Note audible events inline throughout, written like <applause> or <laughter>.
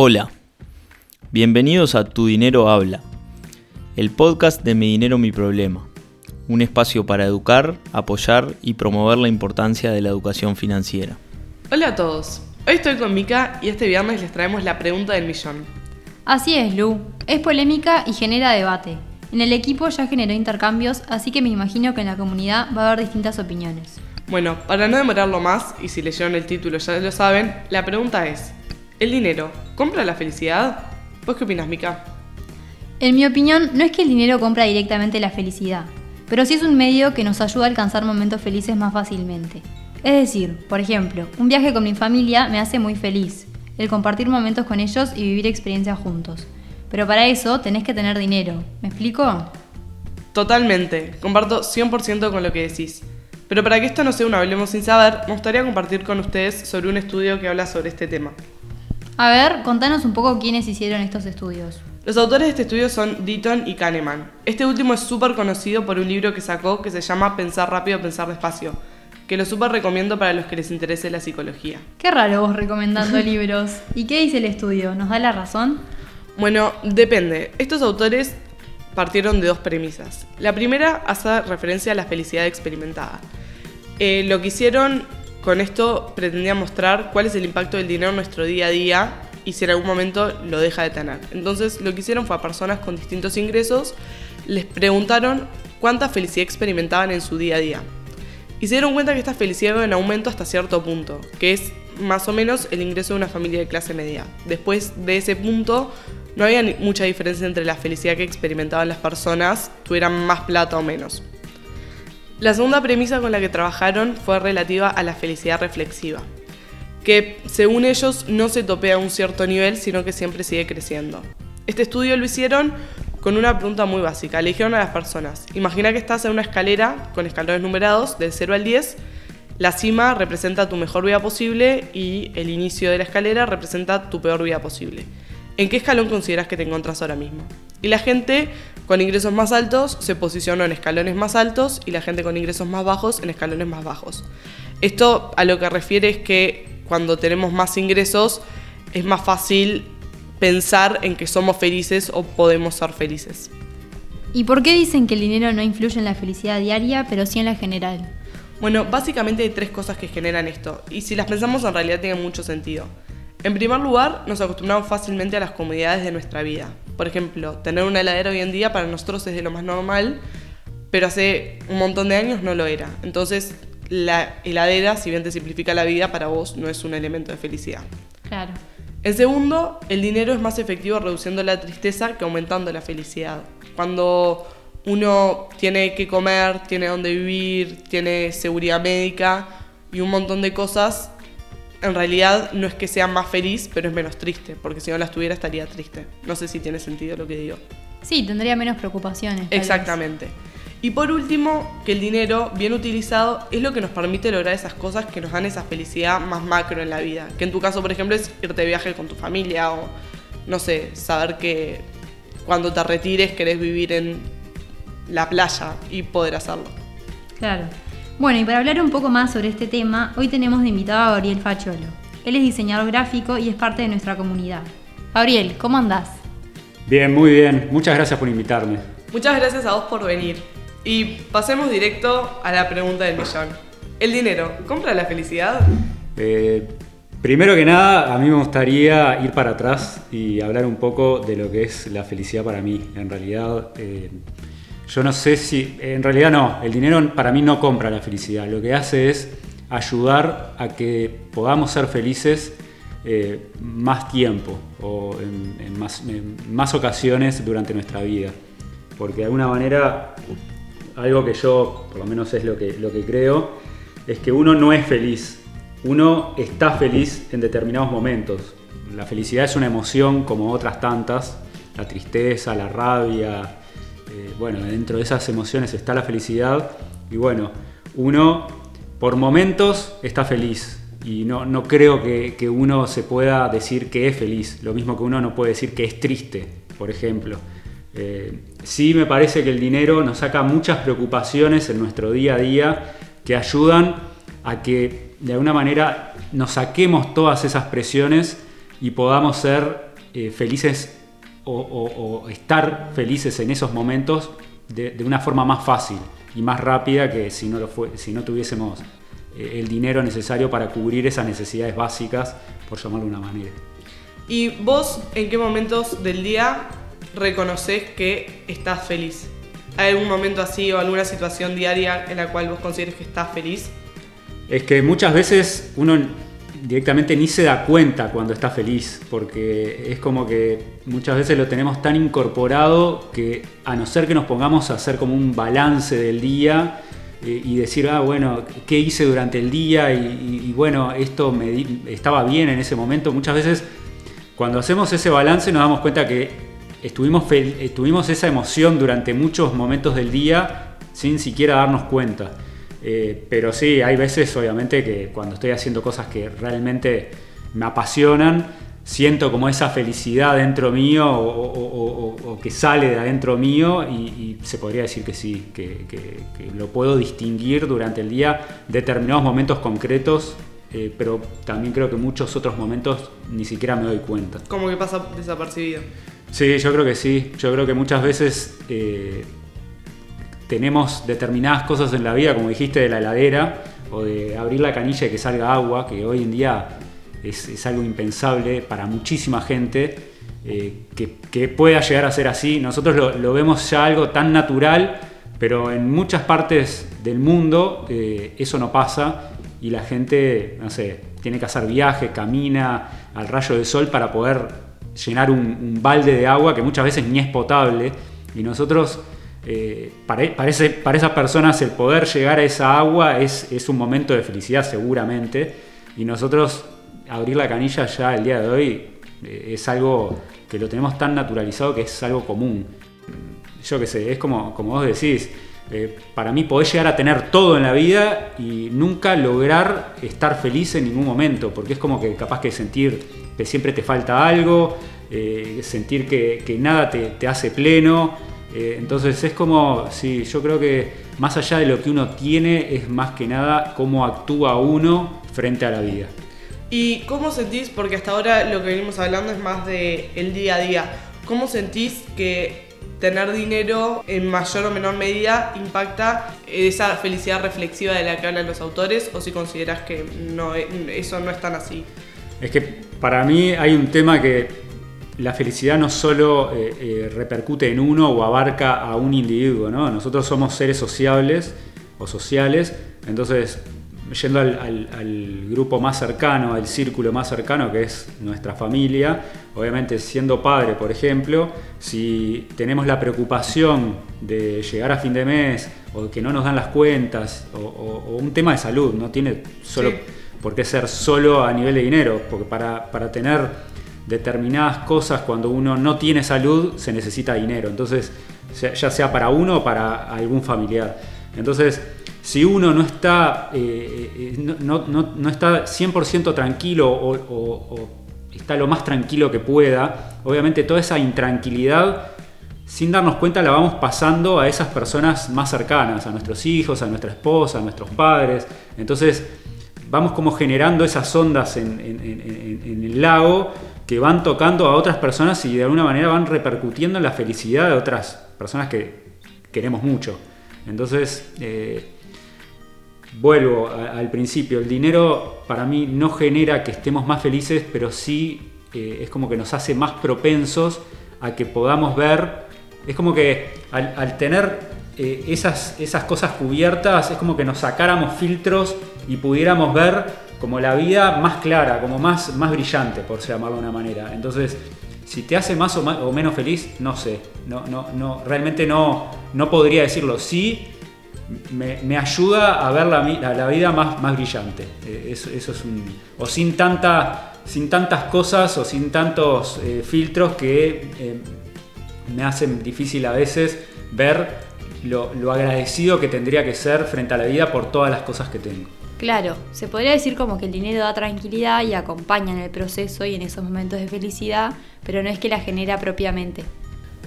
Hola, bienvenidos a Tu Dinero Habla, el podcast de Mi Dinero Mi Problema, un espacio para educar, apoyar y promover la importancia de la educación financiera. Hola a todos, hoy estoy con Mika y este viernes les traemos la pregunta del millón. Así es, Lu, es polémica y genera debate. En el equipo ya generó intercambios, así que me imagino que en la comunidad va a haber distintas opiniones. Bueno, para no demorarlo más, y si leyeron el título ya lo saben, la pregunta es, ¿el dinero compra la felicidad? ¿Vos qué opinas, Mika? En mi opinión, no es que el dinero compra directamente la felicidad, pero sí es un medio que nos ayuda a alcanzar momentos felices más fácilmente. Es decir, por ejemplo, un viaje con mi familia me hace muy feliz, el compartir momentos con ellos y vivir experiencias juntos. Pero para eso tenés que tener dinero. ¿Me explico? Totalmente, comparto 100% con lo que decís. Pero para que esto no sea un hablemos sin saber, me gustaría compartir con ustedes sobre un estudio que habla sobre este tema. A ver, contanos un poco quiénes hicieron estos estudios. Los autores de este estudio son Deaton y Kahneman. Este último es súper conocido por un libro que sacó que se llama Pensar rápido, pensar despacio, que lo súper recomiendo para los que les interese la psicología. Qué raro vos recomendando <laughs> libros. ¿Y qué dice el estudio? ¿Nos da la razón? Bueno, depende. Estos autores partieron de dos premisas. La primera hace referencia a la felicidad experimentada. Eh, lo que hicieron con esto pretendía mostrar cuál es el impacto del dinero en nuestro día a día y si en algún momento lo deja de tener. Entonces lo que hicieron fue a personas con distintos ingresos, les preguntaron cuánta felicidad experimentaban en su día a día. Y se dieron cuenta que esta felicidad iba en aumento hasta cierto punto, que es más o menos el ingreso de una familia de clase media. Después de ese punto no había mucha diferencia entre la felicidad que experimentaban las personas, tuvieran más plata o menos. La segunda premisa con la que trabajaron fue relativa a la felicidad reflexiva, que según ellos no se topea a un cierto nivel, sino que siempre sigue creciendo. Este estudio lo hicieron con una pregunta muy básica. Le dijeron a las personas, imagina que estás en una escalera con escalones numerados del 0 al 10, la cima representa tu mejor vida posible y el inicio de la escalera representa tu peor vida posible. ¿En qué escalón consideras que te encuentras ahora mismo? Y la gente con ingresos más altos se posicionó en escalones más altos y la gente con ingresos más bajos en escalones más bajos. Esto a lo que refiere es que cuando tenemos más ingresos es más fácil pensar en que somos felices o podemos ser felices. ¿Y por qué dicen que el dinero no influye en la felicidad diaria, pero sí en la general? Bueno, básicamente hay tres cosas que generan esto, y si las pensamos en realidad tienen mucho sentido. En primer lugar, nos acostumbramos fácilmente a las comodidades de nuestra vida. Por ejemplo, tener una heladera hoy en día para nosotros es de lo más normal, pero hace un montón de años no lo era. Entonces, la heladera, si bien te simplifica la vida, para vos no es un elemento de felicidad. Claro. En segundo, el dinero es más efectivo reduciendo la tristeza que aumentando la felicidad. Cuando uno tiene que comer, tiene dónde vivir, tiene seguridad médica y un montón de cosas, en realidad no es que sea más feliz, pero es menos triste, porque si no las tuviera estaría triste. No sé si tiene sentido lo que digo. Sí, tendría menos preocupaciones. Exactamente. Y por último, que el dinero bien utilizado es lo que nos permite lograr esas cosas que nos dan esa felicidad más macro en la vida. Que en tu caso, por ejemplo, es irte de viaje con tu familia o, no sé, saber que cuando te retires querés vivir en la playa y poder hacerlo. Claro. Bueno, y para hablar un poco más sobre este tema, hoy tenemos de invitado a Gabriel Facholo. Él es diseñador gráfico y es parte de nuestra comunidad. Gabriel, ¿cómo andás? Bien, muy bien. Muchas gracias por invitarme. Muchas gracias a vos por venir. Y pasemos directo a la pregunta del millón. ¿El dinero compra la felicidad? Eh, primero que nada, a mí me gustaría ir para atrás y hablar un poco de lo que es la felicidad para mí. En realidad, eh, yo no sé si, en realidad no, el dinero para mí no compra la felicidad, lo que hace es ayudar a que podamos ser felices eh, más tiempo o en, más, ocasiones durante nuestra vida. Porque de alguna manera, algo que yo, por lo menos es lo que, lo que creo, es que uno no es feliz, uno está feliz en determinados momentos. La felicidad es una emoción como otras tantas, la tristeza, la rabia, eh, bueno, dentro de esas emociones está la felicidad y bueno, uno por momentos está feliz y no, no creo que, uno se pueda decir que es feliz, lo mismo que uno no puede decir que es triste, por ejemplo. Eh, sí me parece que el dinero nos saca muchas preocupaciones en nuestro día a día que ayudan a que de alguna manera nos saquemos todas esas presiones y podamos ser eh, felices o, estar felices en esos momentos de, una forma más fácil y más rápida que si no, lo fue, si no tuviésemos eh, el dinero necesario para cubrir esas necesidades básicas, por llamarlo de una manera. ¿Y vos en qué momentos del día reconoces que estás feliz? ¿Hay algún momento así o alguna situación diaria en la cual vos consideres que estás feliz? Es que muchas veces uno directamente ni se da cuenta cuando está feliz, porque es como que muchas veces lo tenemos tan incorporado que a no ser que nos pongamos a hacer como un balance del día eh, y decir, ah, bueno, ¿qué hice durante el día? Y, bueno, esto me estaba bien en ese momento. Muchas veces cuando hacemos ese balance nos damos cuenta que estuvimos, estuvimos esa emoción durante muchos momentos del día sin siquiera darnos cuenta. Eh, pero sí, hay veces obviamente que cuando estoy haciendo cosas que realmente me apasionan, siento como esa felicidad dentro mío o, que sale de adentro mío y, se podría decir que sí, que, lo puedo distinguir durante el día, determinados momentos concretos, eh, pero también creo que muchos otros momentos ni siquiera me doy cuenta. Como que pasa desapercibido. Sí, yo creo que sí, yo creo que muchas veces... Eh, tenemos determinadas cosas en la vida, como dijiste, de la heladera o de abrir la canilla y que salga agua, que hoy en día es, algo impensable para muchísima gente, eh, que, pueda llegar a ser así. Nosotros lo, vemos ya algo tan natural, pero en muchas partes del mundo eh, eso no pasa y la gente, no sé, tiene que hacer viajes, camina al rayo del sol para poder llenar un balde de agua que muchas veces ni es potable. Y nosotros eh, para, esas personas el poder llegar a esa agua es, un momento de felicidad seguramente. Y nosotros abrir la canilla ya el día de hoy eh, es algo que lo tenemos tan naturalizado que es algo común. Yo qué sé, es como, como vos decís, eh, para mí podés llegar a tener todo en la vida y nunca lograr estar feliz en ningún momento, porque es como que capaz que sentir que siempre te falta algo, sentir que, nada te hace pleno. Eh, entonces es como, sí, yo creo que más allá de lo que uno tiene, es más que nada cómo actúa uno frente a la vida. ¿Y cómo sentís, porque hasta ahora lo que venimos hablando es más de el día a día, cómo sentís que tener dinero en mayor o menor medida impacta esa felicidad reflexiva de la que hablan los autores o si consideras que no, eso no es tan así? Es que para mí hay un tema que la felicidad no solo eh, eh, repercute en uno o abarca a un individuo, ¿no? Nosotros somos seres sociables o sociales, entonces yendo al, grupo más cercano, al círculo más cercano que es nuestra familia, obviamente siendo padre, por ejemplo, si tenemos la preocupación de llegar a fin de mes o que no nos dan las cuentas o, un tema de salud, no tiene solo por qué ser solo a nivel de dinero, porque para, para tener determinadas cosas cuando uno no tiene salud se necesita dinero, entonces ya sea para uno o para algún familiar. Entonces, si uno no está, eh, eh, no, está 100% tranquilo o, está lo más tranquilo que pueda, obviamente toda esa intranquilidad, sin darnos cuenta, la vamos pasando a esas personas más cercanas, a nuestros hijos, a nuestra esposa, a nuestros padres. Entonces, vamos como generando esas ondas en el lago que van tocando a otras personas y de alguna manera van repercutiendo en la felicidad de otras personas que queremos mucho. Entonces, eh, vuelvo al principio, el dinero para mí no genera que estemos más felices, pero sí eh, es como que nos hace más propensos a que podamos ver, es como que al, tener eh, esas, esas cosas cubiertas, es como que nos sacáramos filtros y pudiéramos ver como la vida más clara, como más, más brillante, por llamarlo de una manera. Entonces, si te hace más o, menos feliz, no sé. No, no, no, realmente no, no podría decirlo. Sí, me, ayuda a ver la, la, vida más, más brillante. Eh, eso, es un. O sin, sin tantas cosas o sin tantos eh, filtros que eh, me hacen difícil a veces ver lo, lo agradecido que tendría que ser frente a la vida por todas las cosas que tengo. Claro, se podría decir como que el dinero da tranquilidad y acompaña en el proceso y en esos momentos de felicidad, pero no es que la genera propiamente.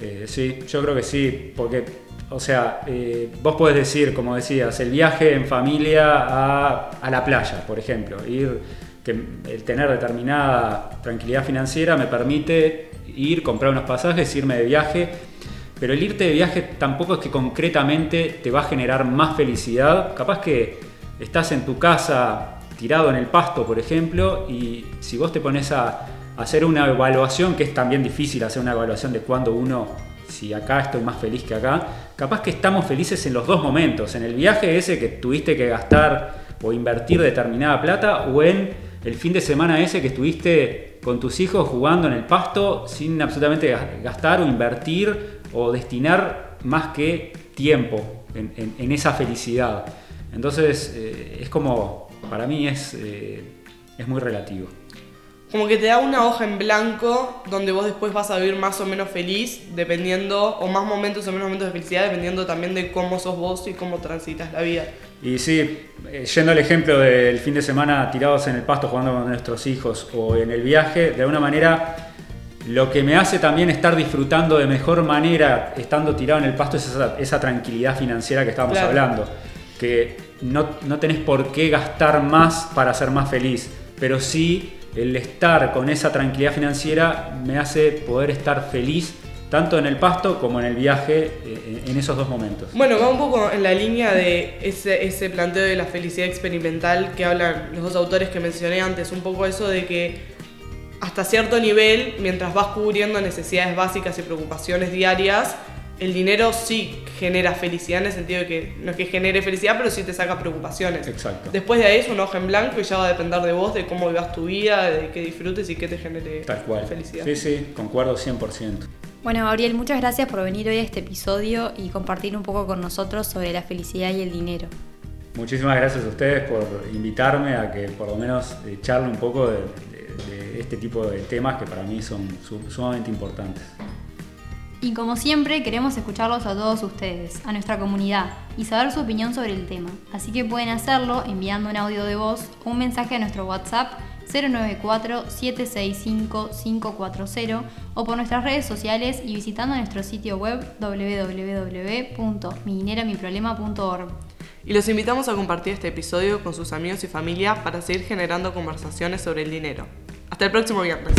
Eh, sí, yo creo que sí, porque, o sea, eh, vos podés decir, como decías, el viaje en familia a, la playa, por ejemplo, ir, que el tener determinada tranquilidad financiera me permite ir, comprar unos pasajes, irme de viaje. Pero el irte de viaje tampoco es que concretamente te va a generar más felicidad. Capaz que estás en tu casa tirado en el pasto, por ejemplo, y si vos te pones a hacer una evaluación, que es también difícil hacer una evaluación de cuándo uno, si acá estoy más feliz que acá, capaz que estamos felices en los dos momentos, en el viaje ese que tuviste que gastar o invertir determinada plata, o en el fin de semana ese que estuviste con tus hijos jugando en el pasto sin absolutamente gastar o invertir o destinar más que tiempo en, esa felicidad. Entonces eh, es como, para mí es, eh, es muy relativo como que te da una hoja en blanco donde vos después vas a vivir más o menos feliz, dependiendo, o más momentos o menos momentos de felicidad, dependiendo también de cómo sos vos y cómo transitas la vida. Y sí, eh, yendo al ejemplo del fin de semana tirados en el pasto jugando con nuestros hijos o en el viaje, de alguna manera lo que me hace también estar disfrutando de mejor manera estando tirado en el pasto es esa, tranquilidad financiera que estábamos hablando. Que no, no tenés por qué gastar más para ser más feliz, pero sí el estar con esa tranquilidad financiera me hace poder estar feliz tanto en el pasto como en el viaje eh, en esos dos momentos. Bueno, va un poco en la línea de ese, ese planteo de la felicidad experimental que hablan los dos autores que mencioné antes, un poco eso de que hasta cierto nivel, mientras vas cubriendo necesidades básicas y preocupaciones diarias, el dinero sí genera felicidad en el sentido de que no es que genere felicidad, pero sí te saca preocupaciones. Exacto. Después de ahí es un hoja en blanco y ya va a depender de vos, de cómo vivas tu vida, de qué disfrutes y qué te genere Tal cual. felicidad. Sí, sí, concuerdo 100%. Bueno, Gabriel, muchas gracias por venir hoy a este episodio y compartir un poco con nosotros sobre la felicidad y el dinero. Muchísimas gracias a ustedes por invitarme a que por lo menos eh, charle un poco de, de este tipo de temas que para mí son sumamente importantes. Y como siempre, queremos escucharlos a todos ustedes, a nuestra comunidad, y saber su opinión sobre el tema. Así que pueden hacerlo enviando un audio de voz o un mensaje a nuestro WhatsApp 094-765-540 o por nuestras redes sociales y visitando nuestro sitio web www.midineromiproblema.org. Y los invitamos a compartir este episodio con sus amigos y familia para seguir generando conversaciones sobre el dinero. Hasta el próximo viernes.